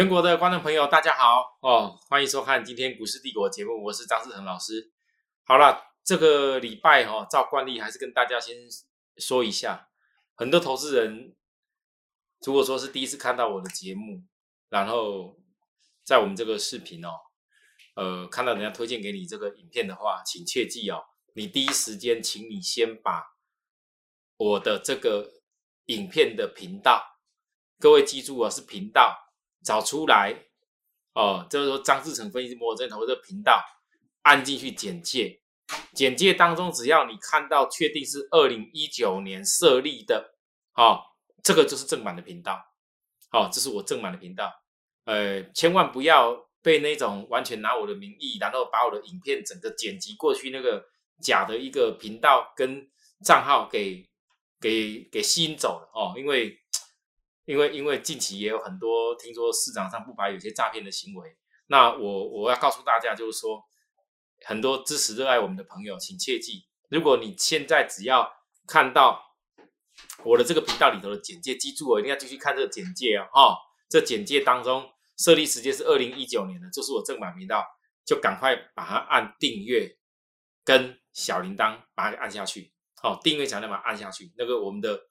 全国的观众朋友，大家好哦！欢迎收看今天股市帝国节目，我是张志恒老师。好了，这个礼拜哈，照惯例还是跟大家先说一下，很多投资人如果说是第一次看到我的节目，然后在我们这个视频哦，呃，看到人家推荐给你这个影片的话，请切记哦，你第一时间，请你先把我的这个影片的频道，各位记住啊，是频道。找出来哦，就是说张志成分析摩尔投这频道，按进去简介，简介当中只要你看到确定是二零一九年设立的，好，这个就是正版的频道，好，这是我正版的频道，呃，千万不要被那种完全拿我的名义，然后把我的影片整个剪辑过去那个假的一个频道跟账号给给给吸引走了哦，因为。因为因为近期也有很多听说市场上不乏有些诈骗的行为，那我我要告诉大家，就是说很多支持热爱我们的朋友，请切记，如果你现在只要看到我的这个频道里头的简介，记住我一定要继续看这个简介啊！哈，这简介当中设立时间是二零一九年的，这是我正版频道，就赶快把它按订阅跟小铃铛把它给按下去，好，订阅小铃铛把它按下去，那个我们的。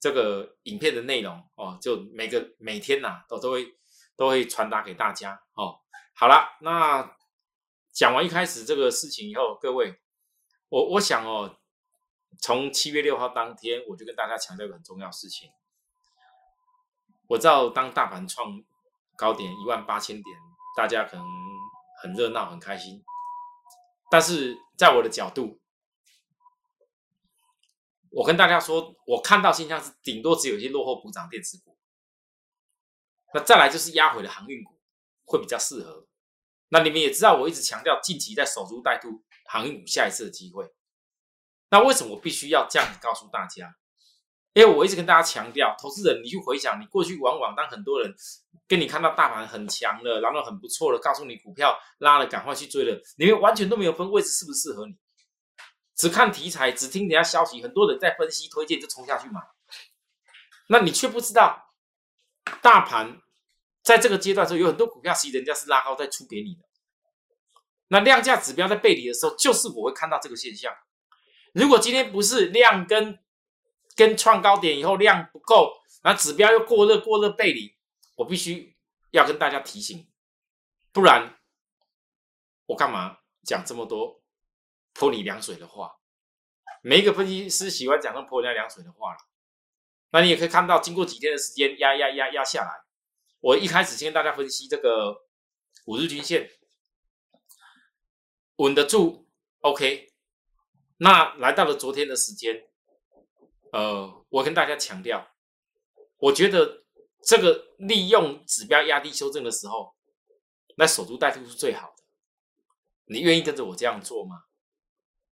这个影片的内容哦，就每个每天呐，都都会都会传达给大家哦。好了，那讲完一开始这个事情以后，各位，我我想哦，从七月六号当天，我就跟大家强调一个很重要事情。我知道当大盘创高点一万八千点，大家可能很热闹很开心，但是在我的角度。我跟大家说，我看到现象是顶多只有一些落后补涨电子股，那再来就是压回的航运股会比较适合。那你们也知道，我一直强调近期在守株待兔航运股下一次的机会。那为什么我必须要这样子告诉大家？因为我一直跟大家强调，投资人你去回想，你过去往往当很多人跟你看到大盘很强了，然后很不错了，告诉你股票拉了赶快去追了，你们完全都没有分位置适不适合你。只看题材，只听人家消息，很多人在分析推荐就冲下去买，那你却不知道，大盘在这个阶段时候有很多股票其实人家是拉高再出给你的，那量价指标在背离的时候，就是我会看到这个现象。如果今天不是量跟跟创高点以后量不够，那指标又过热过热背离，我必须要跟大家提醒，不然我干嘛讲这么多？泼你凉水的话，每一个分析师喜欢讲这种泼人家凉水的话了。那你也可以看到，经过几天的时间压压压压下来，我一开始先跟大家分析这个五日均线稳得住，OK。那来到了昨天的时间，呃，我跟大家强调，我觉得这个利用指标压低修正的时候，那守株待兔是最好的。你愿意跟着我这样做吗？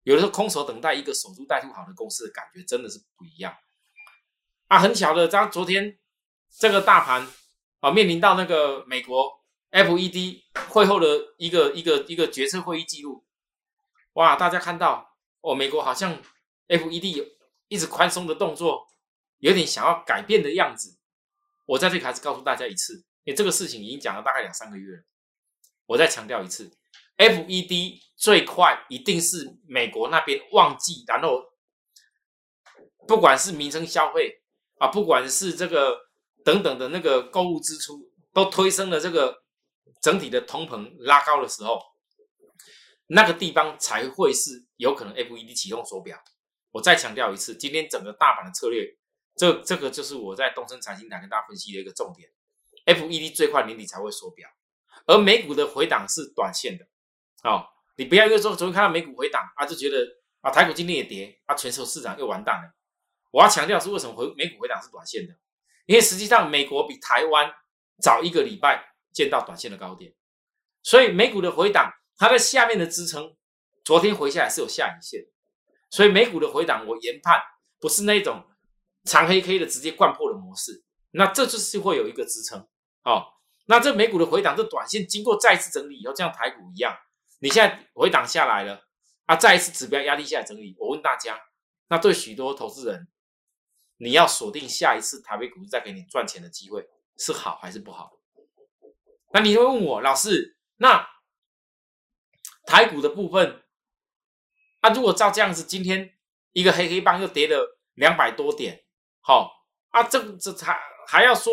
有的时候空手等待一个守株待兔好的公司的感觉真的是不一样啊！很巧的，当昨天这个大盘啊面临到那个美国 FED 会后的一个一个一个决策会议记录，哇！大家看到哦，美国好像 FED 有一直宽松的动作，有点想要改变的样子。我在这里还是告诉大家一次，因为这个事情已经讲了大概两三个月了，我再强调一次。FED 最快一定是美国那边旺季，然后不管是民生消费啊，不管是这个等等的那个购物支出，都推升了这个整体的通膨拉高的时候，那个地方才会是有可能 FED 启动手表。我再强调一次，今天整个大盘的策略，这这个就是我在东升财经台跟大家分析的一个重点。FED 最快年底才会缩表，而美股的回档是短线的。哦，你不要因为说昨天看到美股回档啊，就觉得啊台股今天也跌啊，全球市场又完蛋了。我要强调是为什么回美股回档是短线的，因为实际上美国比台湾早一个礼拜见到短线的高点，所以美股的回档它在下面的支撑，昨天回下来是有下影线，所以美股的回档我研判不是那种长黑 K 的直接灌破的模式，那这就是会有一个支撑。哦，那这美股的回档这短线经过再次整理以后，像台股一样。你现在回档下来了啊，再一次指标压力下来整理。我问大家，那对许多投资人，你要锁定下一次台北股市再给你赚钱的机会是好还是不好？那你会问我老师，那台股的部分，啊，如果照这样子，今天一个黑黑棒又跌了两百多点，好啊，这这还还要说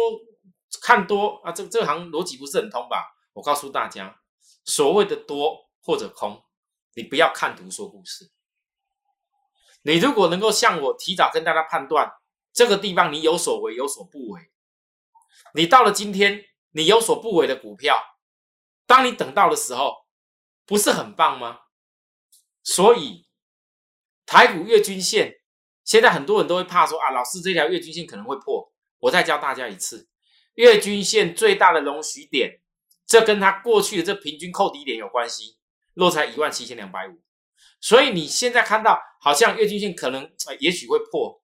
看多啊？这这行逻辑不是很通吧？我告诉大家，所谓的多或者空，你不要看图说故事。你如果能够像我提早跟大家判断这个地方，你有所为有所不为，你到了今天。你有所不为的股票，当你等到的时候，不是很棒吗？所以台股月均线，现在很多人都会怕说啊，老师这条月均线可能会破。我再教大家一次，月均线最大的容许点，这跟它过去的这平均扣底点有关系，落在一万七千两百五。所以你现在看到好像月均线可能呃也许会破，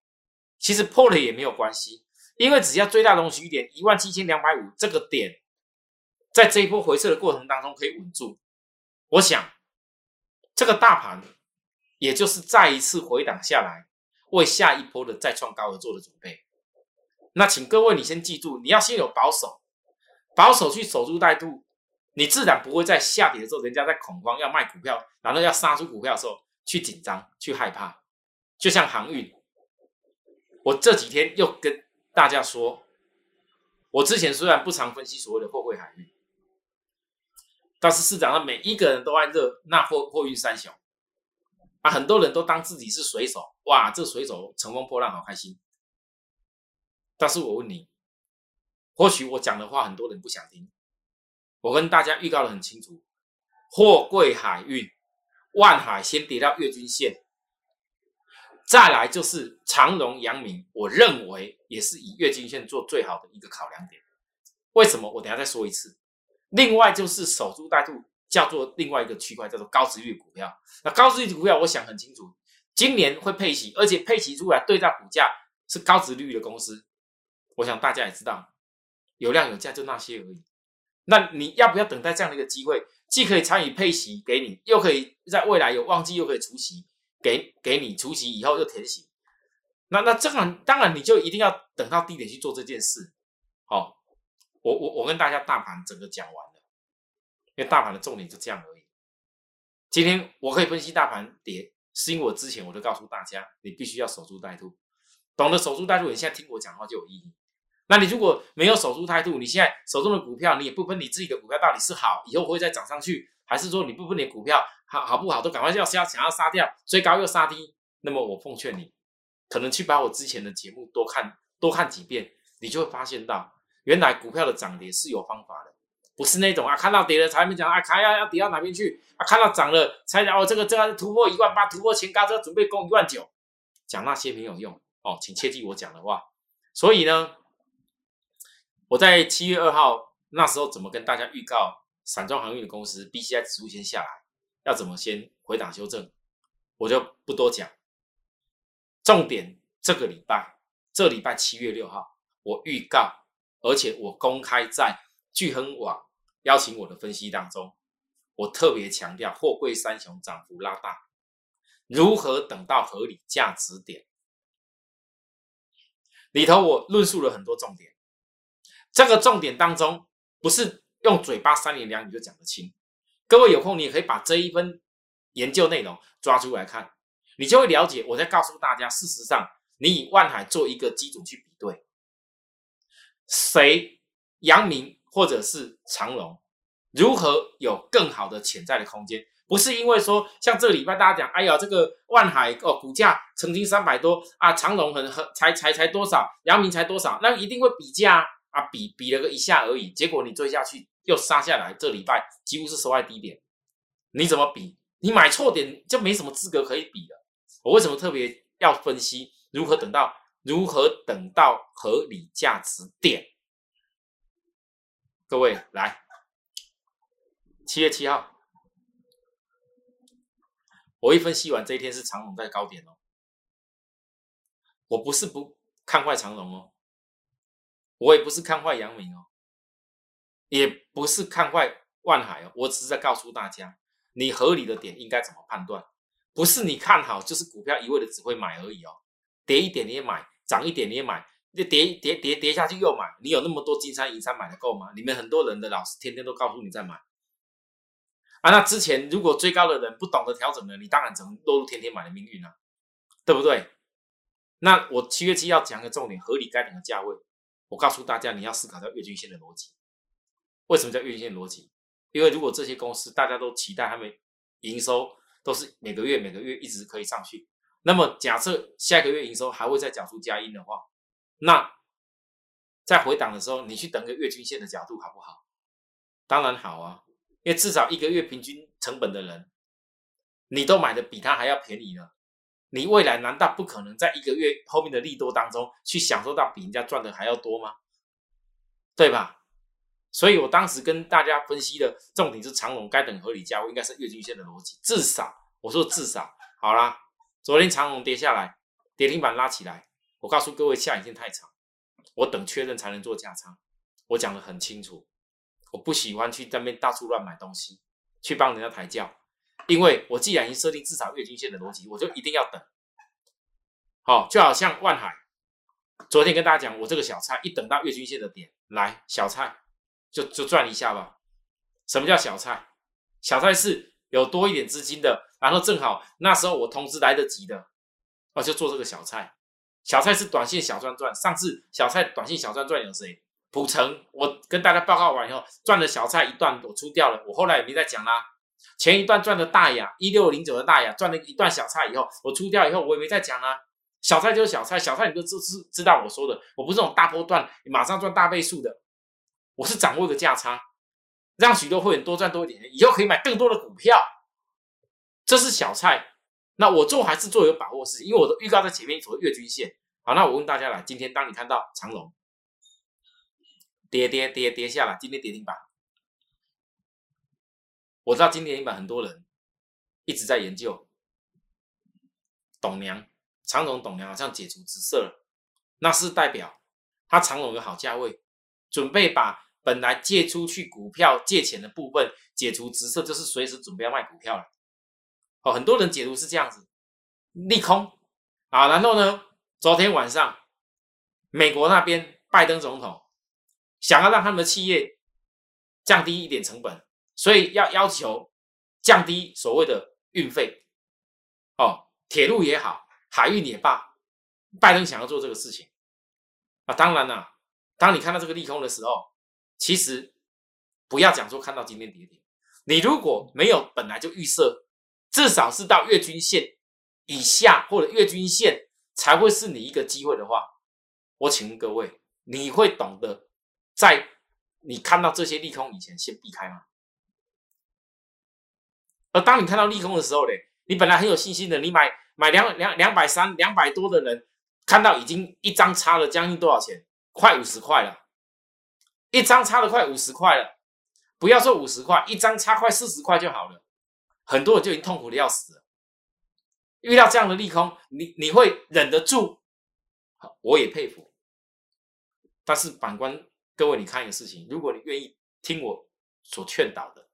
其实破了也没有关系。因为只要最大容许点一万七千两百五这个点，在这一波回撤的过程当中可以稳住，我想这个大盘也就是再一次回档下来，为下一波的再创高而做的准备。那请各位你先记住，你要先有保守，保守去守株待兔，你自然不会在下跌的时候，人家在恐慌要卖股票，然后要杀出股票的时候去紧张去害怕。就像航运，我这几天又跟。大家说，我之前虽然不常分析所谓的货柜海运，但是市场上每一个人都爱热那货货运三雄啊，很多人都当自己是水手，哇，这水手乘风破浪，好开心。但是我问你，或许我讲的话很多人不想听，我跟大家预告的很清楚，货柜海运，万海先跌到月均线。再来就是长荣、阳明，我认为也是以月均线做最好的一个考量点。为什么？我等下再说一次。另外就是守株待兔，叫做另外一个区块，叫做高值率股票。那高值率股票，我想很清楚，今年会配息，而且配息出来对照股价是高值率的公司。我想大家也知道，有量有价就那些而已。那你要不要等待这样的一个机会，既可以参与配息给你，又可以在未来有旺季又可以除息？给给你除息以后又填息，那那这样当然你就一定要等到低点去做这件事。好，我我我跟大家大盘整个讲完了，因为大盘的重点就这样而已。今天我可以分析大盘跌，是因为我之前我都告诉大家，你必须要守株待兔，懂得守株待兔，你现在听我讲话就有意义。那你如果没有守住态度，你现在手中的股票你也不分你自己的股票到底是好，以后会再涨上去，还是说你不分你股票？好好不好，都赶快要，想要杀掉，追高又杀低。那么我奉劝你，可能去把我之前的节目多看多看几遍，你就会发现到，原来股票的涨跌是有方法的，不是那种啊看到跌了才没讲啊，看要要跌到哪边去啊，看到涨了才讲哦这个这个突破一万八，突破前高，这准备攻一万九，讲那些没有用哦，请切记我讲的话。所以呢，我在七月二号那时候怎么跟大家预告，散装航运的公司 B C I 指数先下来。要怎么先回档修正，我就不多讲。重点这个礼拜，这礼拜七月六号，我预告，而且我公开在聚亨网邀请我的分析当中，我特别强调货柜三雄涨幅拉大，如何等到合理价值点里头，我论述了很多重点。这个重点当中，不是用嘴巴三言两语就讲得清。各位有空，你也可以把这一份研究内容抓出来看，你就会了解。我在告诉大家，事实上，你以万海做一个基础去比对，谁阳明或者是长荣，如何有更好的潜在的空间？不是因为说像这个礼拜大家讲，哎呀，这个万海哦，股价曾经三百多啊，长荣很很才才才多少，阳明才多少，那一定会比价，啊比比了个一下而已，结果你追下去。又杀下来，这礼拜几乎是收在低点，你怎么比？你买错点就没什么资格可以比了。我为什么特别要分析如何等到如何等到合理价值点？各位来，七月七号，我一分析完这一天是长龙在高点哦。我不是不看坏长龙哦，我也不是看坏阳明哦。也不是看坏万海哦，我只是在告诉大家，你合理的点应该怎么判断，不是你看好就是股票一味的只会买而已哦，跌一点你也买，涨一点你也买，跌跌跌跌跌下去又买，你有那么多金山银山买的够吗？你们很多人的老师天天都告诉你在买啊。那之前如果追高的人不懂得调整呢，你当然只能落入天天买的命运了，对不对？那我七月七要讲个重点，合理该等的价位。我告诉大家，你要思考到月均线的逻辑。为什么叫月均线逻辑？因为如果这些公司大家都期待他们营收都是每个月每个月一直可以上去，那么假设下个月营收还会再缴出佳音的话，那在回档的时候，你去等个月均线的角度好不好？当然好啊，因为至少一个月平均成本的人，你都买的比他还要便宜呢。你未来难道不可能在一个月后面的利多当中去享受到比人家赚的还要多吗？对吧？所以我当时跟大家分析的重点是长龙该等合理价位，应该是月均线的逻辑。至少我说至少好啦，昨天长龙跌下来，跌停板拉起来，我告诉各位下影线太长，我等确认才能做加仓。我讲的很清楚，我不喜欢去那边到处乱买东西，去帮人家抬轿。因为我既然已经设定至少月均线的逻辑，我就一定要等。好，就好像万海，昨天跟大家讲，我这个小菜一等到月均线的点来，小菜就就赚一下吧。什么叫小菜？小菜是有多一点资金的，然后正好那时候我通知来得及的，我就做这个小菜。小菜是短线小赚赚。上次小菜短线小赚赚有谁？普成，我跟大家报告完以后，赚了小菜一段，我出掉了，我后来也没再讲啦。前一段赚的大雅一六零九的大雅赚了一段小菜以后，我出掉以后我也没再讲啊。小菜就是小菜，小菜你都知知知道我说的，我不是这种大波段马上赚大倍数的，我是掌握一个价差，让许多会员多赚多一点，以后可以买更多的股票。这是小菜，那我做还是做有把握的事情，因为我都预告在前面所谓月均线。好，那我问大家了，今天当你看到长龙跌跌跌跌下来，今天跌停板。我知道今天一版很多人一直在研究董娘长荣董娘好像解除紫色了，那是代表他长荣有好价位，准备把本来借出去股票借钱的部分解除紫色，就是随时准备要卖股票了。哦，很多人解读是这样子，利空啊，然后呢，昨天晚上美国那边拜登总统想要让他们的企业降低一点成本。所以要要求降低所谓的运费，哦，铁路也好，海运也罢，拜登想要做这个事情啊。当然了，当你看到这个利空的时候，其实不要讲说看到今天跌停，你如果没有本来就预设，至少是到月均线以下或者月均线才会是你一个机会的话，我请问各位，你会懂得在你看到这些利空以前先避开吗？而当你看到利空的时候呢，你本来很有信心的，你买买两两两百三两百多的人，看到已经一张差了将近多少钱？快五十块了，一张差了快五十块了。不要说五十块，一张差快四十块就好了。很多人就已经痛苦的要死了。遇到这样的利空，你你会忍得住？我也佩服。但是反观各位，你看一个事情，如果你愿意听我所劝导的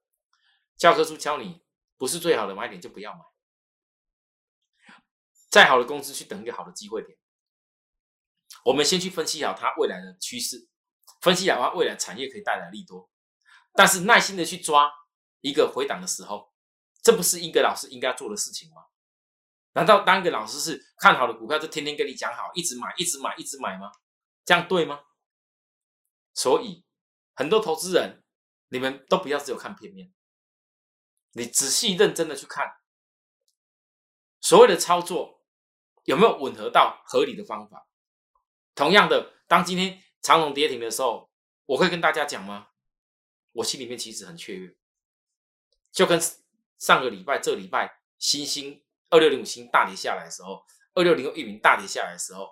教科书教你。不是最好的买点就不要买，再好的公司去等一个好的机会点。我们先去分析好它未来的趋势，分析好它未来产业可以带来利多，但是耐心的去抓一个回档的时候，这不是一个老师应该做的事情吗？难道当一个老师是看好的股票就天天跟你讲好，一直买，一直买，一直买吗？这样对吗？所以很多投资人，你们都不要只有看片面。你仔细认真的去看，所谓的操作有没有吻合到合理的方法？同样的，当今天长龙跌停的时候，我会跟大家讲吗？我心里面其实很雀跃，就跟上个礼拜、这礼拜新星二六零五星大跌下来的时候，二六零二域名大跌下来的时候，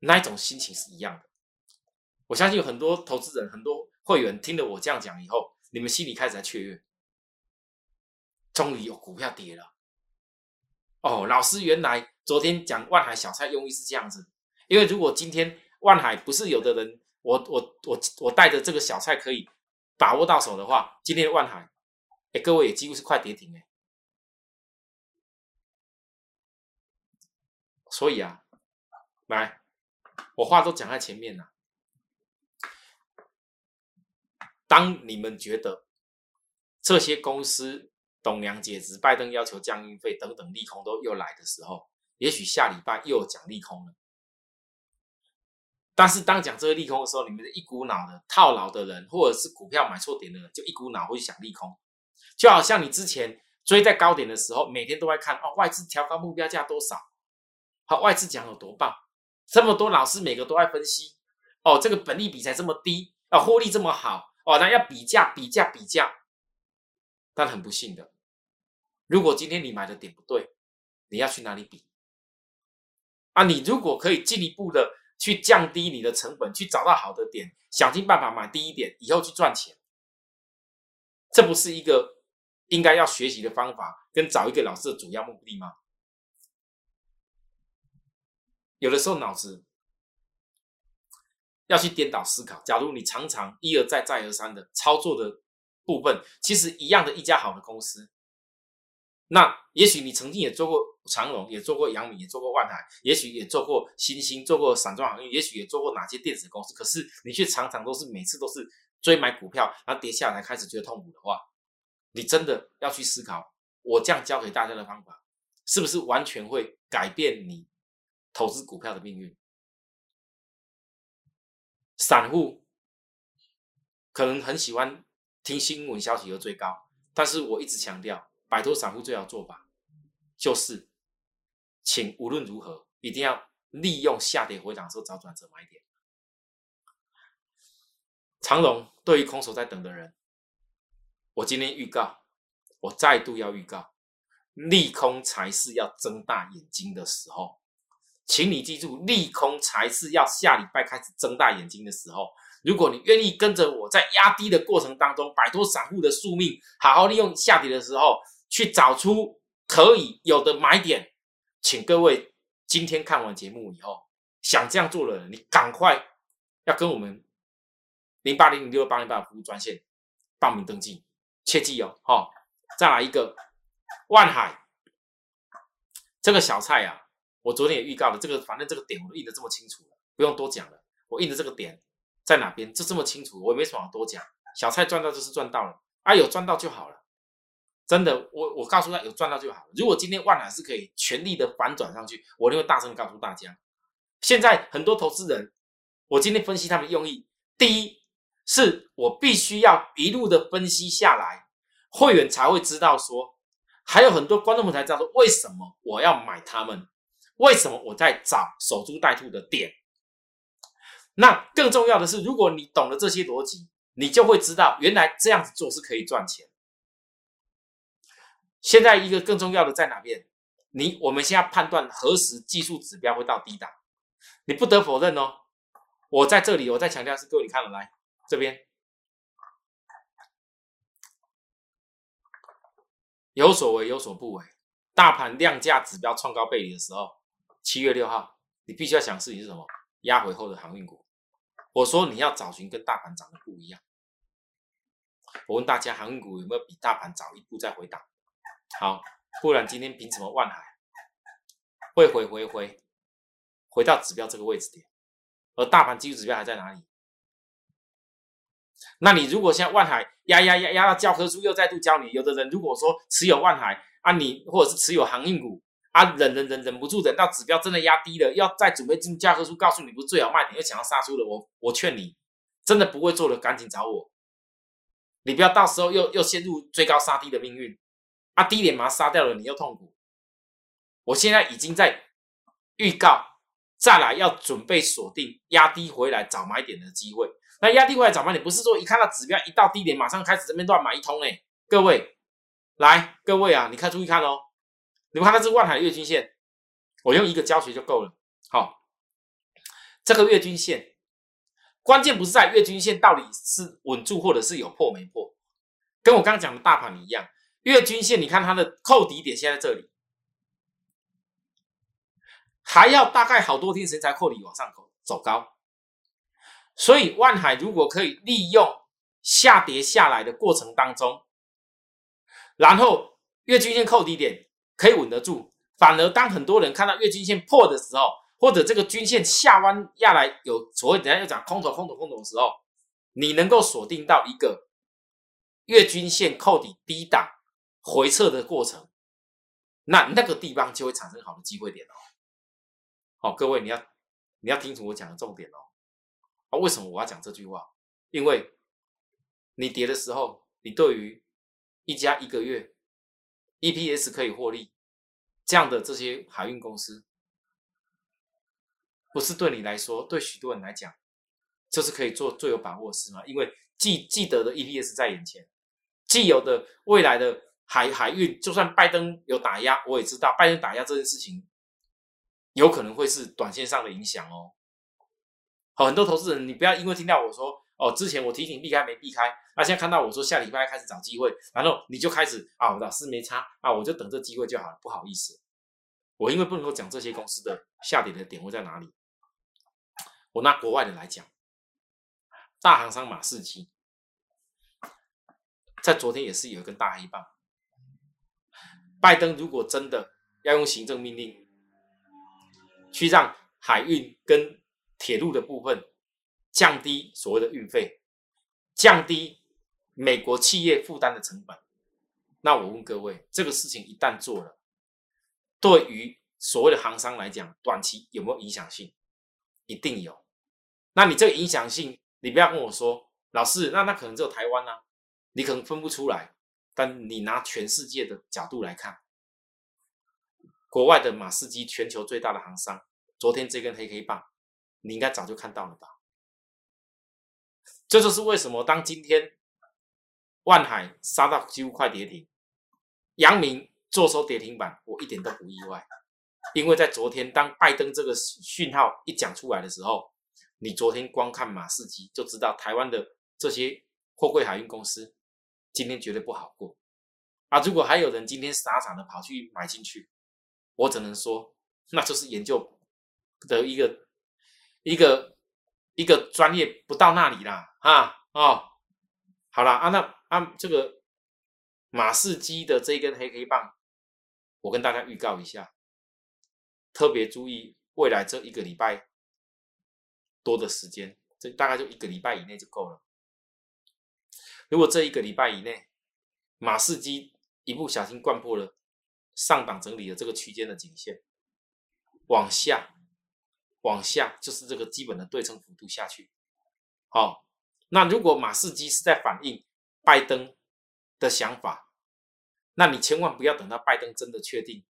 那一种心情是一样的。我相信有很多投资人、很多会员听了我这样讲以后，你们心里开始在雀跃。终于有股票跌了，哦，老师原来昨天讲万海小菜用意是这样子，因为如果今天万海不是有的人，我我我我带着这个小菜可以把握到手的话，今天万海，哎，各位也几乎是快跌停哎，所以啊，来我话都讲在前面了。当你们觉得这些公司董娘解职、拜登要求降运费等等利空都又来的时候，也许下礼拜又讲利空了。但是当讲这个利空的时候，你们的一股脑的套牢的人，或者是股票买错点的人，就一股脑会想利空，就好像你之前追在高点的时候，每天都在看哦，外资调高目标价多少，好，外资讲有多棒，这么多老师每个都在分析，哦，这个本利比才这么低，啊，获利这么好，哦，那要比价比价比价，但很不幸的，如果今天你买的点不对，你要去哪里比？啊，你如果可以进一步的。去降低你的成本，去找到好的点，想尽办法买低一点，以后去赚钱。这不是一个应该要学习的方法，跟找一个老师的主要目的吗？有的时候脑子要去颠倒思考。假如你常常一而再、再而三的操作的部分，其实一样的一家好的公司。那也许你曾经也做过长荣，也做过阳明，也做过万海，也许也做过新兴，做过散装航运，也许也做过哪些电子公司。可是你却常常都是每次都是追买股票，然后跌下来开始觉得痛苦的话，你真的要去思考，我这样教给大家的方法，是不是完全会改变你投资股票的命运？散户可能很喜欢听新闻消息而追高，但是我一直强调。摆脱散户最好做法，就是请无论如何一定要利用下跌回档的时候找转折买点。长荣对于空手在等的人，我今天预告，我再度要预告，利空才是要睁大眼睛的时候，请你记住，利空才是要下礼拜开始睁大眼睛的时候。如果你愿意跟着我在压低的过程当中摆脱散户的宿命，好好利用下跌的时候。去找出可以有的买点，请各位今天看完节目以后，想这样做的人，你赶快要跟我们零八零零六八零八服务专线报名登记，切记哦，好，再来一个万海这个小菜啊，我昨天也预告了，这个反正这个点我都印的这么清楚了，不用多讲了，我印的这个点在哪边就这么清楚，我也没什么好多讲，小菜赚到就是赚到了，啊，有赚到就好了。真的，我我告诉他有赚到就好。如果今天万海是可以全力的反转上去，我就会大声告诉大家。现在很多投资人，我今天分析他们用意，第一是我必须要一路的分析下来，会员才会知道说，还有很多观众们才知道说，为什么我要买他们，为什么我在找守株待兔的点。那更重要的是，如果你懂了这些逻辑，你就会知道原来这样子做是可以赚钱。现在一个更重要的在哪边？你我们现在判断何时技术指标会到低档，你不得否认哦。我在这里，我再强调是各位，你看了来这边有所为有所不为，大盘量价指标创高背离的时候，七月六号，你必须要想事情是什么？压回后的航运股。我说你要找寻跟大盘涨的不一样。我问大家，航运股有没有比大盘早一步再回档？好，不然今天凭什么万海会回回回回到指标这个位置点，而大盘技术指标还在哪里？那你如果现在万海压压压压到教科书又再度教你，有的人如果说持有万海啊，你或者是持有航运股啊，忍忍忍忍不住忍到指标真的压低了，要再准备进教科书告诉你不是最好卖点，又想要杀出了，我我劝你真的不会做的，赶紧找我，你不要到时候又又陷入追高杀低的命运。啊，低点马上杀掉了，你又痛苦。我现在已经在预告，再来要准备锁定压低回来找买点的机会。那压低回来找买点，不是说一看到指标一到低点，马上开始这边乱买一通哎。各位，来，各位啊，你看注意看哦，你们看到这万海月均线，我用一个教学就够了。好，这个月均线，关键不是在月均线到底是稳住或者是有破没破，跟我刚刚讲的大盘一样。月均线，你看它的扣底点现在这里，还要大概好多天时间才扣底往上走走高。所以万海如果可以利用下跌下来的过程当中，然后月均线扣底点可以稳得住，反而当很多人看到月均线破的时候，或者这个均线下弯下来有所谓，等下要讲空头、空头、空头的时候，你能够锁定到一个月均线扣底低档回撤的过程，那那个地方就会产生好的机会点哦。好，各位你要你要听楚我讲的重点哦。啊，为什么我要讲这句话？因为你跌的时候，你对于一家一个月 EPS 可以获利这样的这些海运公司。不是对你来说，对许多人来讲，就是可以做最有把握的事吗？因为既既得的 EPS 在眼前，既有的未来的海海运，就算拜登有打压，我也知道拜登打压这件事情，有可能会是短线上的影响哦。好，很多投资人，你不要因为听到我说哦，之前我提醒避开没避开，那现在看到我说下礼拜开始找机会，然后你就开始啊，老师没差啊，我就等这机会就好了。不好意思，我因为不能够讲这些公司的下跌的点位在哪里。我拿国外的来讲，大行商马士基在昨天也是有一根大黑棒。拜登如果真的要用行政命令去让海运跟铁路的部分降低所谓的运费，降低美国企业负担的成本，那我问各位，这个事情一旦做了，对于所谓的行商来讲，短期有没有影响性？一定有。那你这个影响性，你不要跟我说，老师，那那可能只有台湾啊，你可能分不出来。但你拿全世界的角度来看，国外的马士基，全球最大的行商，昨天这根黑黑棒，你应该早就看到了吧？这就是为什么当今天万海杀到几乎快跌停，阳明坐收跌停板，我一点都不意外，因为在昨天当拜登这个讯号一讲出来的时候。你昨天光看马士基就知道，台湾的这些货柜海运公司今天绝对不好过啊！如果还有人今天傻傻的跑去买进去，我只能说，那就是研究的一个一个一个专业不到那里啦，啊哦，好了啊，那啊这个马士基的这一根黑黑棒，我跟大家预告一下，特别注意未来这一个礼拜。多的时间，这大概就一个礼拜以内就够了。如果这一个礼拜以内，马士基一不小心灌破了上档整理的这个区间的颈线，往下，往下就是这个基本的对称幅度下去。好，那如果马士基是在反映拜登的想法，那你千万不要等到拜登真的确定，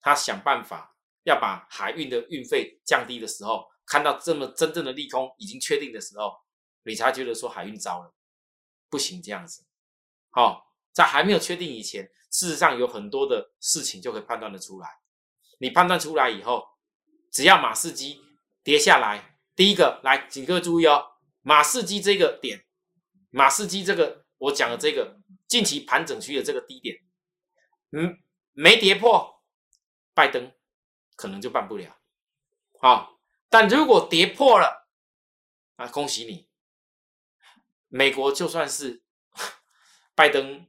他想办法要把海运的运费降低的时候。看到这么真正的利空已经确定的时候，你才觉得说海运糟了，不行这样子。好，在还没有确定以前，事实上有很多的事情就可以判断的出来。你判断出来以后，只要马士基跌下来，第一个来，请各位注意哦，马士基这个点，马士基这个我讲的这个近期盘整区的这个低点，嗯，没跌破，拜登可能就办不了。好。但如果跌破了，啊，恭喜你！美国就算是拜登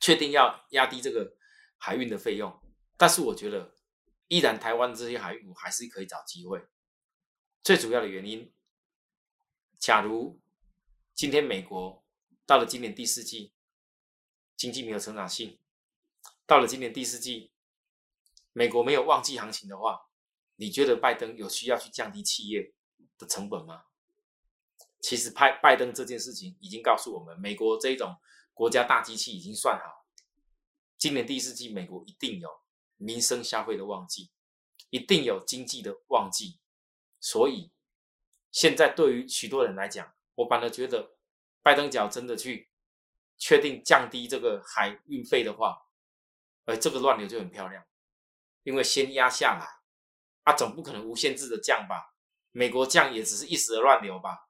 确定要压低这个海运的费用，但是我觉得依然台湾这些海运股还是可以找机会。最主要的原因，假如今天美国到了今年第四季经济没有成长性，到了今年第四季美国没有旺季行情的话。你觉得拜登有需要去降低企业的成本吗？其实，拜拜登这件事情已经告诉我们，美国这种国家大机器已经算好，今年第四季美国一定有民生消费的旺季，一定有经济的旺季。所以，现在对于许多人来讲，我反而觉得，拜登只要真的去确定降低这个海运费的话，而这个乱流就很漂亮，因为先压下来。啊总不可能无限制的降吧？美国降也只是一时的乱流吧？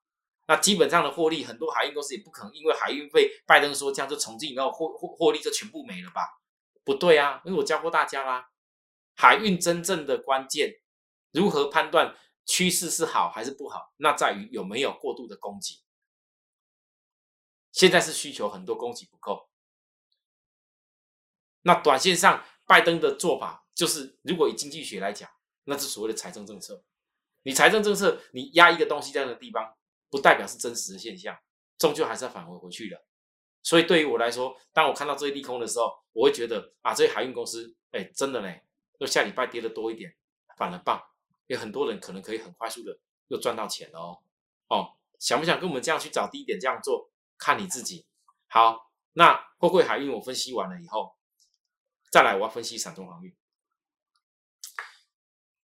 那基本上的获利，很多海运公司也不可能因为海运费，拜登说这样就从今以后获获获利就全部没了吧？不对啊，因为我教过大家啦，海运真正的关键，如何判断趋势是好还是不好？那在于有没有过度的供给。现在是需求很多，供给不够。那短线上，拜登的做法就是，如果以经济学来讲。那是所谓的财政政策。你财政政策你压一个东西在那个地方，不代表是真实的现象，终究还是要返回回去的。所以对于我来说，当我看到这些利空的时候，我会觉得啊，这些海运公司，哎，真的嘞，就下礼拜跌的多一点，反而棒，有很多人可能可以很快速的又赚到钱哦。哦，想不想跟我们这样去找低点这样做？看你自己。好，那货柜海运我分析完了以后，再来我要分析散装航运。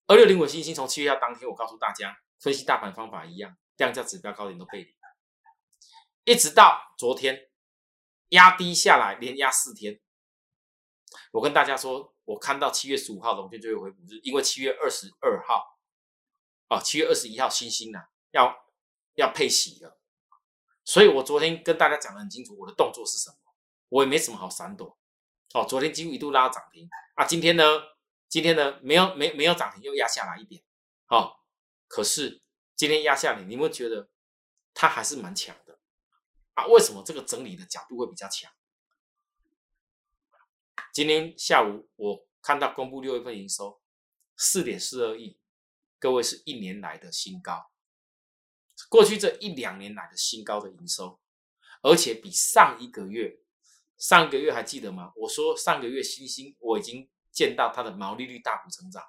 二六零五星星从七月一号当天，我告诉大家，分析大盘方法一样，量价指标高点都背离，一直到昨天。压低下来，连压四天。我跟大家说，我看到七月十五号龙天就会回补日，因为七月二十二号，哦，七月二十一号星星呢要要配息了，所以我昨天跟大家讲的很清楚，我的动作是什么，我也没什么好闪躲。哦，昨天几乎一度拉涨停啊，今天呢，今天呢没有没没有涨停，又压下来一点。哦，可是今天压下你，你会觉得它还是蛮强的。啊，为什么这个整理的角度会比较强？今天下午我看到公布六月份营收四点四二亿，各位是一年来的新高，过去这一两年来的新高的营收，而且比上一个月，上个月还记得吗？我说上个月新星我已经见到它的毛利率大幅成长，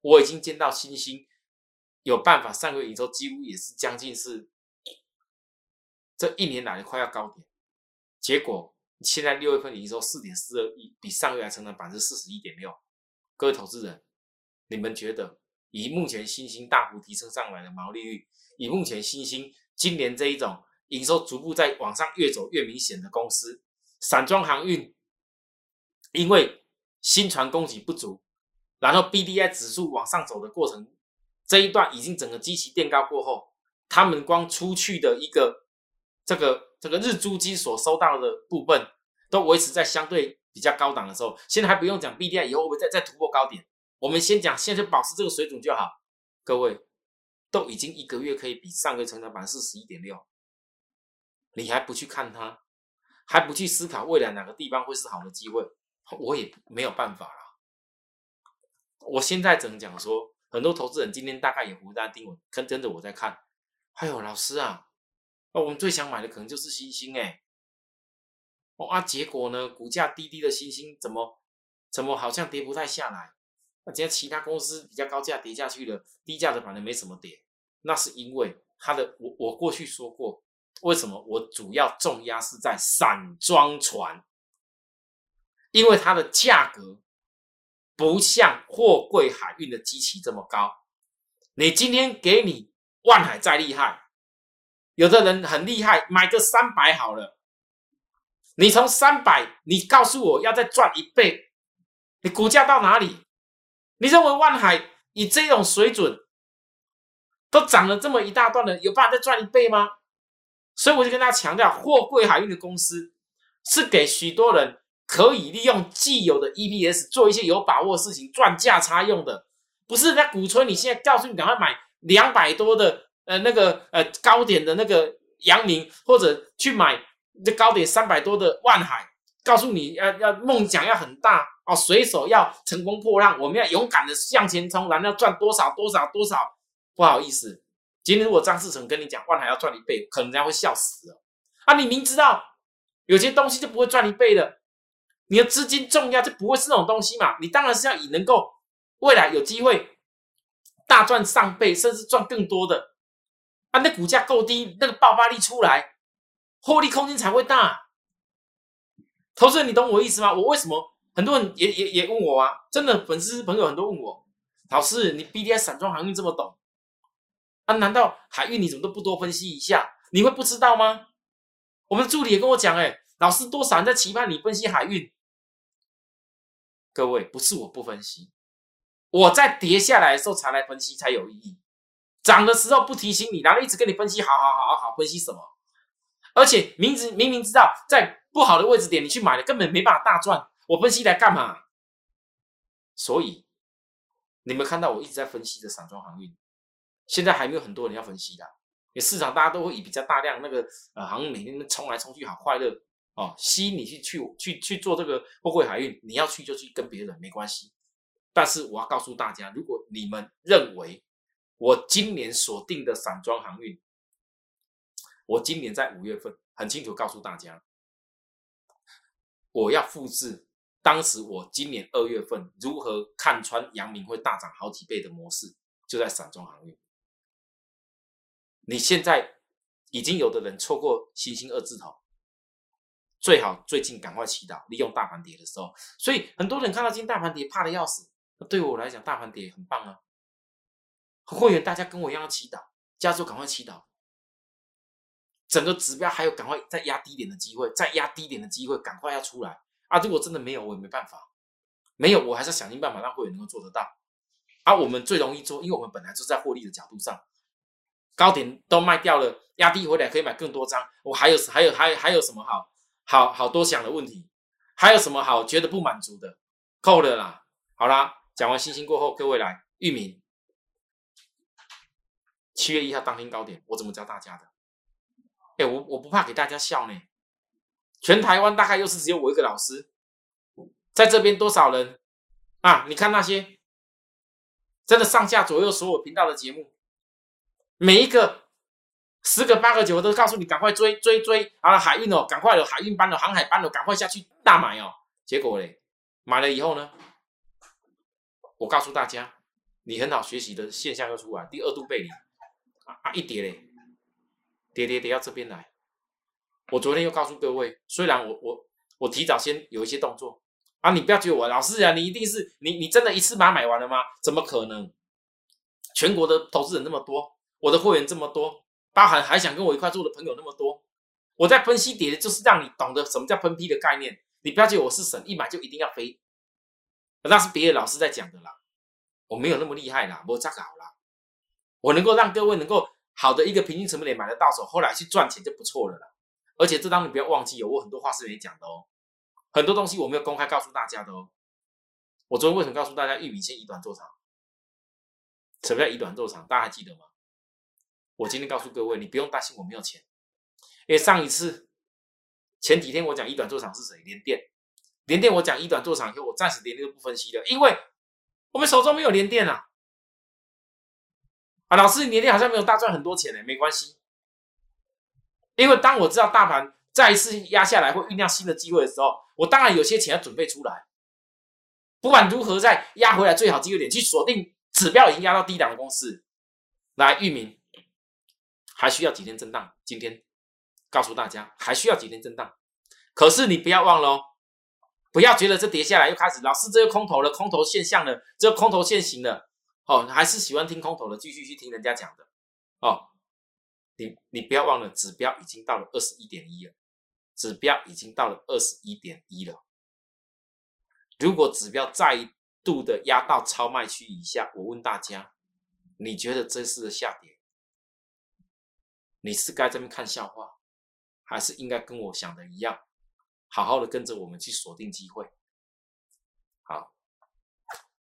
我已经见到新星有办法，上个月营收几乎也是将近是。这一年来的快要高点，结果现在六月份营收四点四二亿，比上个月还成长百分之四十一点六。各位投资人，你们觉得以目前新兴大幅提升上来的毛利率，以目前新兴今年这一种营收逐步在往上越走越明显的公司，散装航运，因为新船供给不足，然后 B D I 指数往上走的过程，这一段已经整个基期垫高过后，他们光出去的一个。这个这个日租金所收到的部分都维持在相对比较高档的时候，现在还不用讲 B D I 以后会不会再再突破高点，我们先讲现在保持这个水准就好。各位都已经一个月可以比上个月成长百分之十一点六，你还不去看它，还不去思考未来哪个地方会是好的机会，我也没有办法了。我现在只能讲说，很多投资人今天大概也胡丹盯我，跟跟着我在看。哎呦老师啊。哦，我们最想买的可能就是星星哎，哦啊，结果呢，股价低低的星星怎么怎么好像跌不太下来？那今天其他公司比较高价跌下去了，低价的反正没什么跌，那是因为它的我我过去说过，为什么我主要重压是在散装船，因为它的价格不像货柜海运的机器这么高，你今天给你万海再厉害。有的人很厉害，买个三百好了。你从三百，你告诉我要再赚一倍，你股价到哪里？你认为万海以这种水准都涨了这么一大段了，有办法再赚一倍吗？所以我就跟大家强调，货柜海运的公司是给许多人可以利用既有的 EPS 做一些有把握的事情赚价差用的，不是在鼓吹你现在告诉你赶快买两百多的。呃，那个呃高点的那个阳明，或者去买这高点三百多的万海，告诉你要要梦想要很大哦，随手要乘风破浪，我们要勇敢的向前冲，然后要赚多少多少多少。不好意思，今天如果张世成跟你讲万海要赚一倍，可能人家会笑死了啊！你明知道有些东西就不会赚一倍的，你的资金重要就不会是那种东西嘛？你当然是要以能够未来有机会大赚上倍，甚至赚更多的。啊，那股价够低，那个爆发力出来，获利空间才会大。投资人，你懂我意思吗？我为什么很多人也也也问我啊？真的粉丝朋友很多问我，老师，你 B D I 散装航运这么懂啊？难道海运你怎么都不多分析一下？你会不知道吗？我们助理也跟我讲，哎，老师多少人在期盼你分析海运？各位，不是我不分析，我在跌下来的时候才来分析才有意义。涨的时候不提醒你，然后一直跟你分析，好好好好好分析什么？而且明知明明知道在不好的位置点你去买了，根本没办法大赚。我分析来干嘛？所以你们看到我一直在分析的散装航运，现在还没有很多人要分析的。也市场大家都会以比较大量那个呃，好像每天冲来冲去好快乐哦，吸引你去去去去做这个货柜海运，你要去就去跟别人没关系。但是我要告诉大家，如果你们认为我今年锁定的散装航运，我今年在五月份很清楚告诉大家，我要复制当时我今年二月份如何看穿阳明会大涨好几倍的模式，就在散装航运。你现在已经有的人错过星星二字头，最好最近赶快祈祷，利用大盘跌的时候。所以很多人看到今天大盘跌，怕的要死。对我来讲，大盘跌很棒啊！会员大家跟我一样祈祷，加州赶快祈祷，整个指标还有赶快再压低点的机会，再压低点的机会，赶快要出来啊！如果真的没有，我也没办法，没有我还是想尽办法让会员能够做得到。啊，我们最容易做，因为我们本来就在获利的角度上。高点都卖掉了，压低回来可以买更多张。我还有还有还还有什么好好好多想的问题？还有什么好觉得不满足的？够了啦，好啦，讲完星星过后，各位来玉米。七月一号当天高点，我怎么教大家的？哎，我我不怕给大家笑呢。全台湾大概又是只有我一个老师，在这边多少人啊？你看那些真的上下左右所有频道的节目。每一个十个八个九个都告诉你赶快追追追啊！海运哦，赶快有海运班的航海班的，赶快下去大买哦。结果嘞，买了以后呢，我告诉大家，你很好学习的现象又出来，第二度背离啊一跌嘞，跌跌跌到这边来。我昨天又告诉各位，虽然我我我提早先有一些动作啊，你不要觉得我老师啊，你一定是你你真的一次把它买完了吗？怎么可能？全国的投资人那么多。我的会员这么多，包含还想跟我一块做的朋友那么多，我在分析点，就是让你懂得什么叫分批的概念。你不要觉得我是神，一买就一定要飞，那是别的老师在讲的啦，我没有那么厉害啦，我这个好啦，我能够让各位能够好的一个平均成本点买得到手，后来去赚钱就不错了啦。而且这当你不要忘记哦，我很多话是没讲的哦，很多东西我没有公开告诉大家的哦。我昨天为什么告诉大家玉米先以短做长？什么叫以短做长？大家还记得吗？我今天告诉各位，你不用担心我没有钱，因为上一次前几天我讲一短做厂是谁？联电，联电我讲一短做厂以后，我暂时连电都不分析了，因为我们手中没有联电啊。啊，老师，联电好像没有大赚很多钱呢，没关系，因为当我知道大盘再一次压下来或酝酿新的机会的时候，我当然有些钱要准备出来，不管如何在压回来最好机会点去锁定指标已经压到低档的公司来域名。还需要几天震荡？今天告诉大家，还需要几天震荡。可是你不要忘了哦，不要觉得这跌下来又开始，老师这个空头了，空头现象了，这个空头现行了。哦，还是喜欢听空头的，继续去听人家讲的。哦，你你不要忘了，指标已经到了二十一点一了，指标已经到了二十一点一了。如果指标再度的压到超卖区以下，我问大家，你觉得这次的下跌？你是该这边看笑话，还是应该跟我想的一样，好好的跟着我们去锁定机会？好，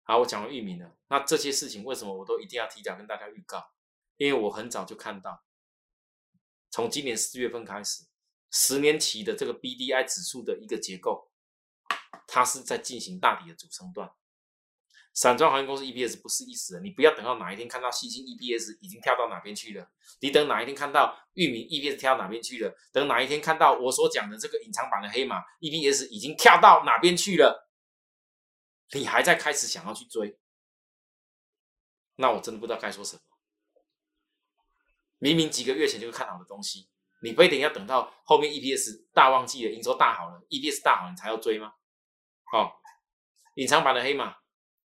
好，我讲完域名了。那这些事情为什么我都一定要提早跟大家预告？因为我很早就看到，从今年四月份开始，十年期的这个 B D I 指数的一个结构，它是在进行大底的主升段。散装航运公司 EPS 不是一时的，你不要等到哪一天看到新兴 EPS 已经跳到哪边去了，你等哪一天看到域名 EPS 跳到哪边去了，等哪一天看到我所讲的这个隐藏版的黑马 EPS 已经跳到哪边去了，你还在开始想要去追，那我真的不知道该说什么。明明几个月前就看好的东西，你非得要等到后面 EPS 大旺季了，营收大好了，EPS 大好你才要追吗？好，隐藏版的黑马。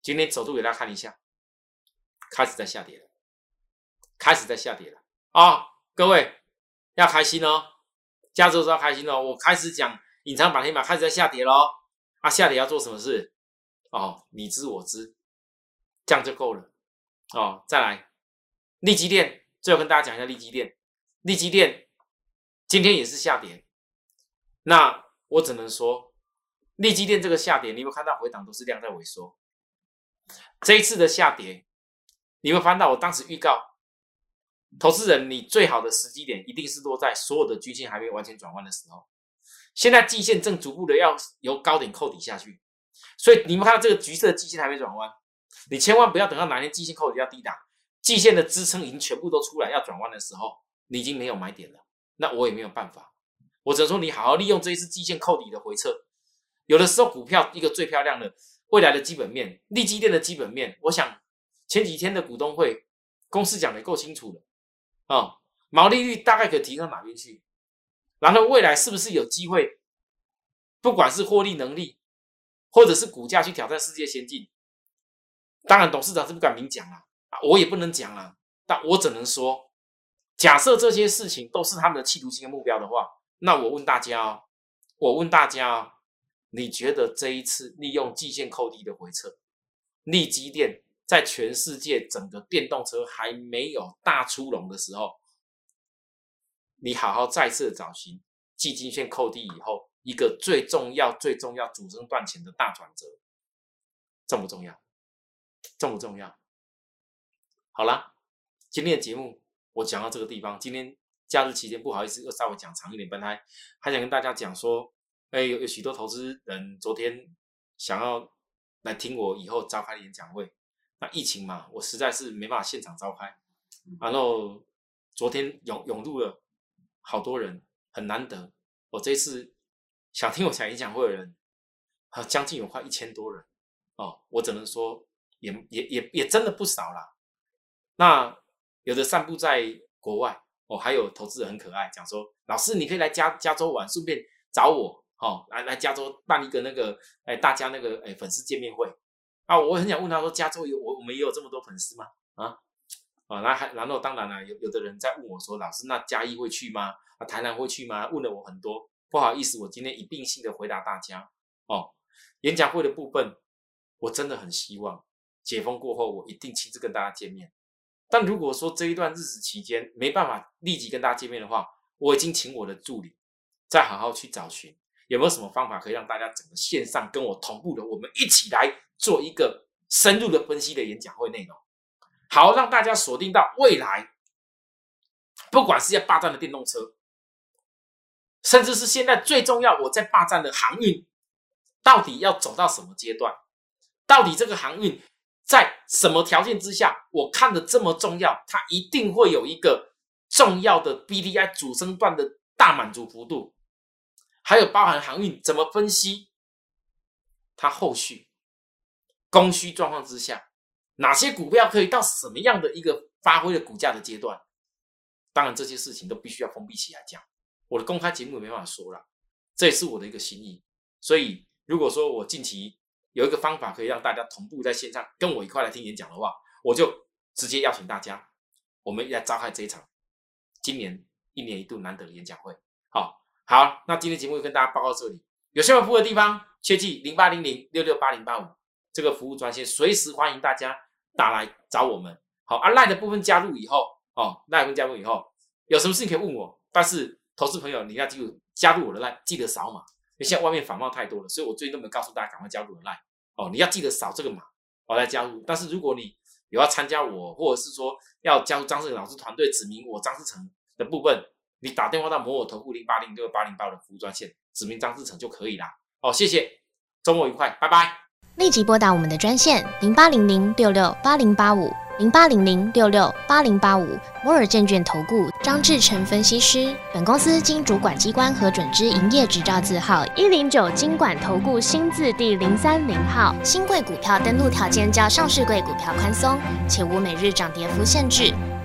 今天走度给大家看一下，开始在下跌了，开始在下跌了啊！各位要开心哦，加州是要开心哦。我开始讲隐藏版黑马开始在下跌喽，啊，下跌要做什么事？哦，你知我知，这样就够了哦。再来，利基电，最后跟大家讲一下利基电，利基电今天也是下跌，那我只能说，利基电这个下跌，你有没有看到回档都是量在萎缩？这一次的下跌，你会翻到我当时预告，投资人你最好的时机点一定是落在所有的均线还没完全转弯的时候。现在季线正逐步的要由高点扣底下去，所以你们看到这个橘色的季线还没转弯，你千万不要等到哪天季线扣底要低档，季线的支撑已经全部都出来要转弯的时候，你已经没有买点了，那我也没有办法，我只能说你好好利用这一次季线扣底的回撤。有的时候股票一个最漂亮的未来的基本面，利基店的基本面，我想前几天的股东会公司讲的够清楚了啊，毛利率大概可以提到哪边去？然后未来是不是有机会，不管是获利能力，或者是股价去挑战世界先进？当然董事长是不敢明讲啊，我也不能讲啊，但我只能说，假设这些事情都是他们的企图心的目标的话，那我问大家哦，我问大家哦。你觉得这一次利用季线扣低的回撤，利基电在全世界整个电动车还没有大出笼的时候，你好好再次找寻季金线扣低以后一个最重要、最重要主升段前的大转折，重不重要？重不重要？好了，今天的节目我讲到这个地方。今天假日期间不好意思，又稍微讲长一点，本来还想跟大家讲说。哎，有有许多投资人昨天想要来听我以后召开的演讲会，那疫情嘛，我实在是没办法现场召开。然后昨天涌涌入了好多人，很难得。我这次想听我讲演讲会的人，啊，将近有快一千多人哦。我只能说，也也也也真的不少啦。那有的散布在国外，哦，还有投资人很可爱，讲说老师你可以来加加州玩，顺便找我。好，来来加州办一个那个，哎，大家那个哎粉丝见面会啊！我很想问他说，加州有我我们也有这么多粉丝吗？啊啊，那还然后当然了，有有的人在问我说，老师那嘉义会去吗？啊，台南会去吗？问了我很多，不好意思，我今天一并性的回答大家哦。演讲会的部分，我真的很希望解封过后，我一定亲自跟大家见面。但如果说这一段日子期间没办法立即跟大家见面的话，我已经请我的助理再好好去找寻。有没有什么方法可以让大家整个线上跟我同步的？我们一起来做一个深入的分析的演讲会内容，好让大家锁定到未来，不管是要霸占的电动车，甚至是现在最重要我在霸占的航运，到底要走到什么阶段？到底这个航运在什么条件之下，我看的这么重要，它一定会有一个重要的 B D I 主升段的大满足幅度。还有包含航运怎么分析？它后续供需状况之下，哪些股票可以到什么样的一个发挥的股价的阶段？当然这些事情都必须要封闭起来讲，我的公开节目没办法说了，这也是我的一个心意。所以如果说我近期有一个方法可以让大家同步在线上跟我一块来听演讲的话，我就直接邀请大家，我们来召开这一场今年一年一度难得的演讲会。好。好，那今天节目就跟大家报告这里。有需要服务的地方，切记零八零零六六八零八五这个服务专线，随时欢迎大家打来找我们。好，啊赖的部分加入以后，哦赖部分加入以后，有什么事情可以问我。但是投资朋友，你要记住加入我的赖，记得扫码。因为现在外面仿冒太多了，所以我最近都没告诉大家赶快加入我的赖。哦，你要记得扫这个码，我来加入。但是如果你有要参加我，或者是说要加入张世成老师团队，指明我张世成的部分。你打电话到摩尔投顾零八零六八零八的服务专线，指明张志成就可以啦。哦，谢谢，周末愉快，拜拜。立即拨打我们的专线零八零零六六八零八五零八零零六六八零八五摩尔证券投顾张志成分析师。本公司经主管机关核准之营业执照字号一零九金管投顾新字第零三零号。新贵股票登录条件较上市贵股票宽松，且无每日涨跌幅限制。